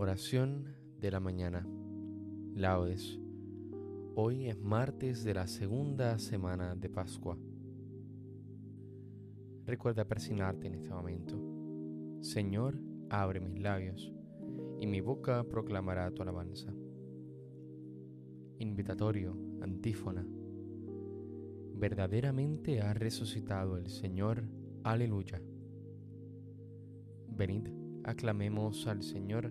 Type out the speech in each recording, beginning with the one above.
Oración de la mañana. Laudes. Hoy es martes de la segunda semana de Pascua. Recuerda persignarte en este momento. Señor, abre mis labios, y mi boca proclamará tu alabanza. Invitatorio, antífona. Verdaderamente ha resucitado el Señor. Aleluya. Venid, aclamemos al Señor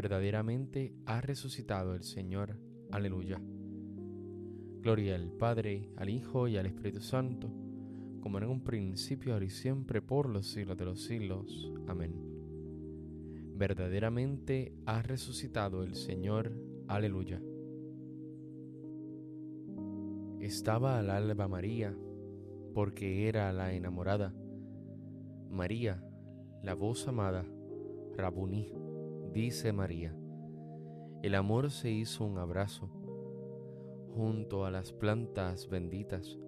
Verdaderamente ha resucitado el Señor. Aleluya. Gloria al Padre, al Hijo y al Espíritu Santo, como en un principio, ahora y siempre, por los siglos de los siglos. Amén. Verdaderamente ha resucitado el Señor. Aleluya. Estaba al alba María, porque era la enamorada. María, la voz amada, Rabuní dice María. El amor se hizo un abrazo junto a las plantas benditas,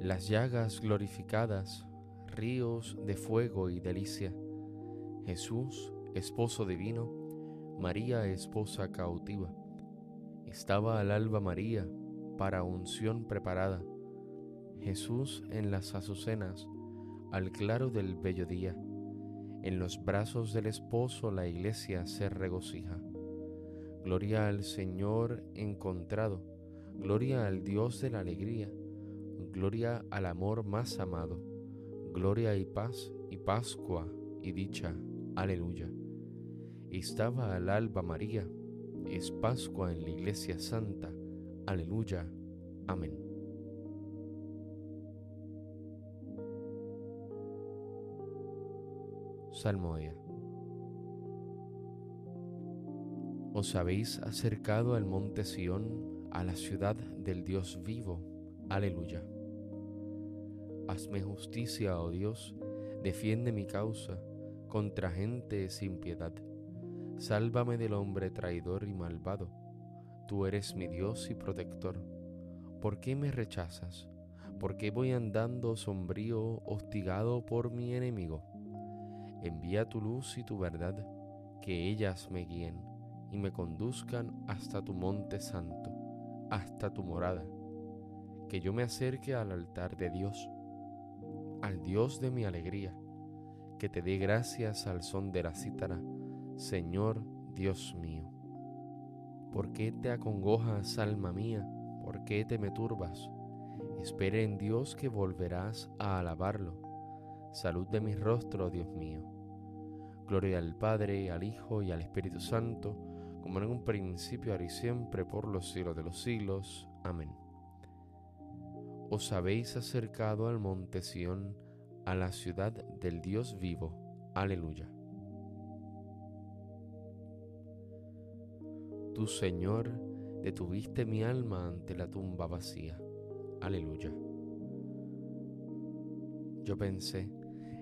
las llagas glorificadas, ríos de fuego y delicia. Jesús, esposo divino, María, esposa cautiva. Estaba al alba María para unción preparada. Jesús en las azucenas, al claro del bello día en los brazos del esposo la iglesia se regocija. Gloria al Señor encontrado, gloria al Dios de la alegría, gloria al amor más amado, gloria y paz y Pascua y dicha. Aleluya. Estaba al alba María, es Pascua en la iglesia santa. Aleluya. Amén. Salmodia. Os habéis acercado al monte Sión, a la ciudad del Dios vivo. Aleluya. Hazme justicia, oh Dios, defiende mi causa contra gente sin piedad. Sálvame del hombre traidor y malvado. Tú eres mi Dios y protector. ¿Por qué me rechazas? ¿Por qué voy andando sombrío, hostigado por mi enemigo? Envía tu luz y tu verdad, que ellas me guíen y me conduzcan hasta tu monte santo, hasta tu morada, que yo me acerque al altar de Dios, al Dios de mi alegría, que te dé gracias al son de la cítara, Señor Dios mío. ¿Por qué te acongojas, alma mía? ¿Por qué te me turbas? Espere en Dios que volverás a alabarlo. Salud de mi rostro, Dios mío. Gloria al Padre, al Hijo y al Espíritu Santo, como en un principio, ahora y siempre, por los siglos de los siglos. Amén. Os habéis acercado al monte Sión, a la ciudad del Dios vivo. Aleluya. Tu Señor, detuviste mi alma ante la tumba vacía. Aleluya. Yo pensé,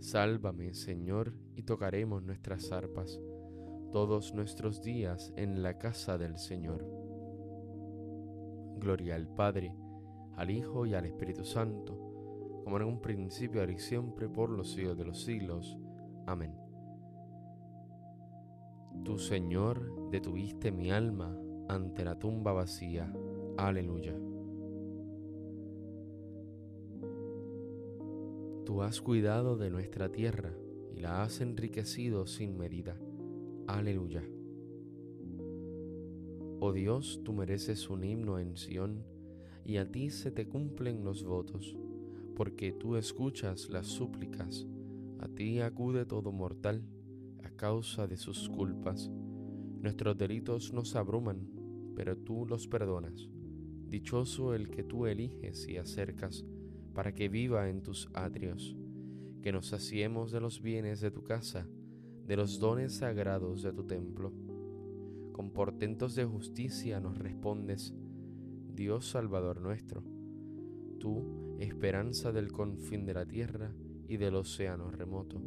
Sálvame, Señor, y tocaremos nuestras arpas todos nuestros días en la casa del Señor. Gloria al Padre, al Hijo y al Espíritu Santo como en un principio, ahora y siempre, por los siglos de los siglos. Amén. Tu Señor detuviste mi alma ante la tumba vacía. Aleluya. Tú has cuidado de nuestra tierra y la has enriquecido sin medida. Aleluya. Oh Dios, tú mereces un himno en Sión, y a ti se te cumplen los votos porque tú escuchas las súplicas. A ti acude todo mortal a causa de sus culpas. Nuestros delitos nos abruman, pero tú los perdonas. Dichoso el que tú eliges y acercas para que viva en tus atrios, que nos saciemos de los bienes de tu casa, de los dones sagrados de tu templo. Con portentos de justicia nos respondes, Dios Salvador nuestro. Tú, esperanza del confín de la tierra y del océano remoto.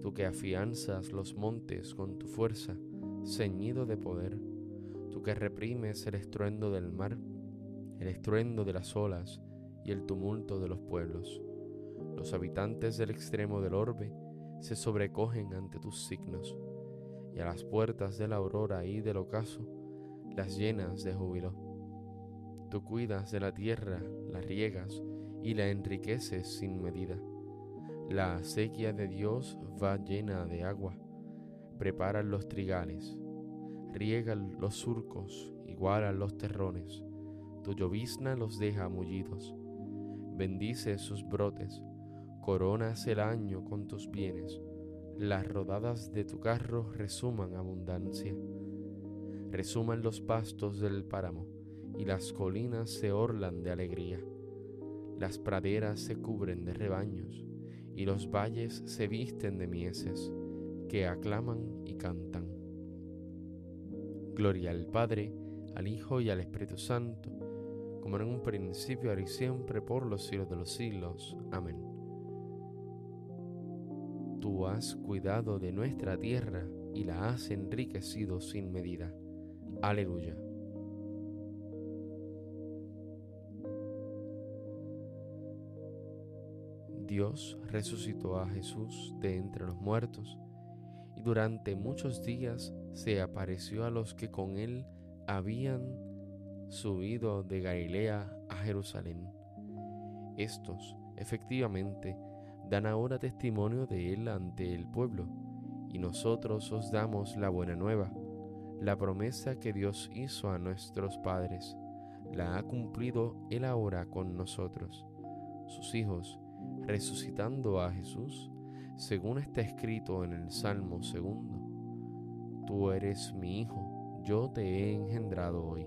Tú que afianzas los montes con tu fuerza, ceñido de poder, tú que reprimes el estruendo del mar, el estruendo de las olas y el tumulto de los pueblos. Los habitantes del extremo del orbe se sobrecogen ante tus signos, y a las puertas de la aurora y del ocaso las llenas de júbilo. Tú cuidas de la tierra, la riegas y la enriqueces sin medida. La acequia de Dios va llena de agua. Preparan los trigales, riegan los surcos, igualan los terrones. Tu llovizna los deja mullidos. Bendice sus brotes, coronas el año con tus bienes. Las rodadas de tu carro resuman abundancia. Resuman los pastos del páramo y las colinas se orlan de alegría las praderas se cubren de rebaños y los valles se visten de mieses que aclaman y cantan. Gloria al Padre, al Hijo y al Espíritu Santo, como en un principio, ahora y siempre, por los siglos de los siglos. Amén. Tú has cuidado de nuestra tierra y la has enriquecido sin medida. Aleluya. Dios resucitó a Jesús de entre los muertos y durante muchos días se apareció a los que con él habían subido de Galilea a Jerusalén. Estos, efectivamente, dan ahora testimonio de él ante el pueblo, y nosotros os damos la buena nueva, la promesa que Dios hizo a nuestros padres, la ha cumplido él ahora con nosotros, sus hijos, resucitando a Jesús, según está escrito en el Salmo segundo. Tú eres mi Hijo, yo te he engendrado hoy.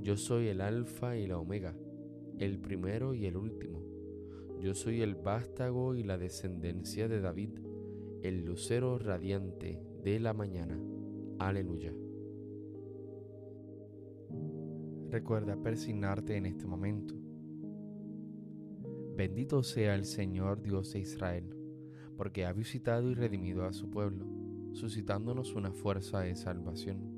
Yo soy el Alfa y la Omega, el primero y el último. Yo soy el vástago y la descendencia de David, el lucero radiante de la mañana. Aleluya. Recuerda persignarte en este momento. Bendito sea el Señor Dios de Israel, porque ha visitado y redimido a su pueblo, suscitándonos una fuerza de salvación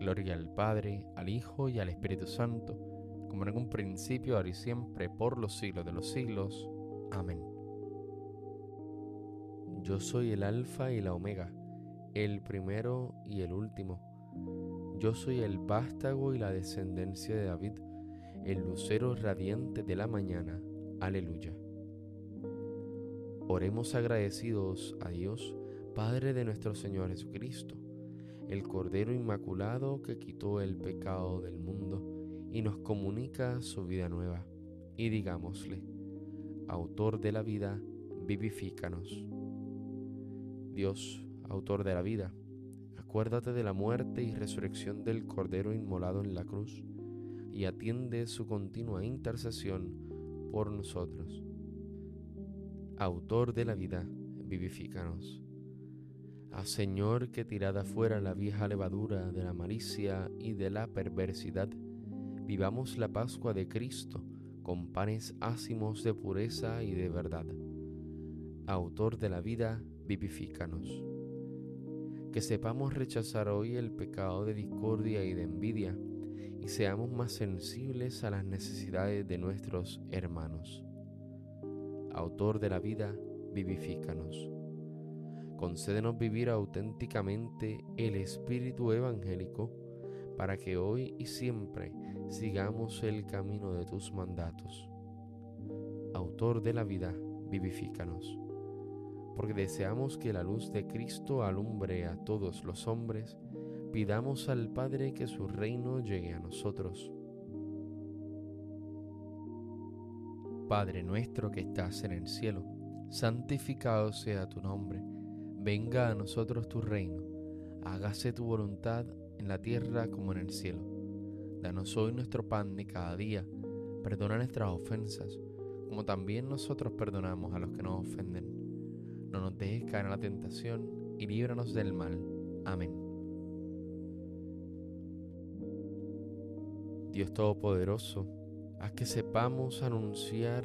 Gloria al Padre, al Hijo y al Espíritu Santo, como en un principio, ahora y siempre, por los siglos de los siglos. Amén. Yo soy el Alfa y la Omega el primero y el último. Yo soy el vástago y la descendencia de David, el lucero radiante de la mañana. Aleluya. Oremos agradecidos a Dios, Padre de nuestro Señor Jesucristo, el Cordero Inmaculado que quitó el pecado del mundo y nos comunica su vida nueva. Y digámosle, Autor de la vida, vivifícanos. Dios, autor de la vida, acuérdate de la muerte y resurrección del Cordero inmolado en la cruz, y atiende su continua intercesión por nosotros. Autor de la vida, vivifícanos. Señor que tirada fuera la vieja levadura de la malicia y de la perversidad, vivamos la Pascua de Cristo con panes ácimos de pureza y de verdad. Autor de la vida, vivifícanos que sepamos rechazar hoy el pecado de discordia y de envidia y seamos más sensibles a las necesidades de nuestros hermanos. Autor de la vida, vivifícanos. Concédenos vivir auténticamente el espíritu evangélico para que hoy y siempre sigamos el camino de tus mandatos. Autor de la vida, vivifícanos porque deseamos que la luz de Cristo alumbre a todos los hombres, pidamos al Padre que su reino llegue a nosotros. Padre nuestro que estás en el cielo, santificado sea tu nombre, venga a nosotros tu reino, hágase tu voluntad en la tierra como en el cielo. Danos hoy nuestro pan de cada día, perdona nuestras ofensas, como también nosotros perdonamos a los que nos ofenden no nos dejes caer en la tentación y líbranos del mal. Amén. Dios Todopoderoso, haz que sepamos anunciar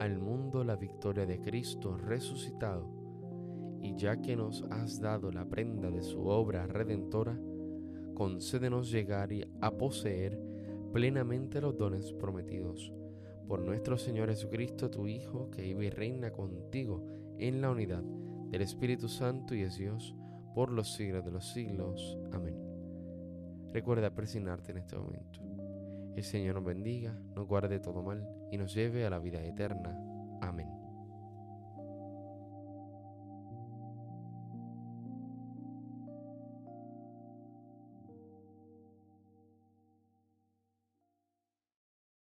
al mundo la victoria de Cristo resucitado, y ya que nos has dado la prenda de su obra redentora, concédenos llegar a poseer plenamente los dones prometidos. Por nuestro Señor Jesucristo, tu Hijo, que vive y reina contigo en la unidad del Espíritu Santo y es Dios por los siglos de los siglos. Amén. Recuerda presionarte en este momento. El Señor nos bendiga, nos guarde todo mal y nos lleve a la vida eterna. Amén.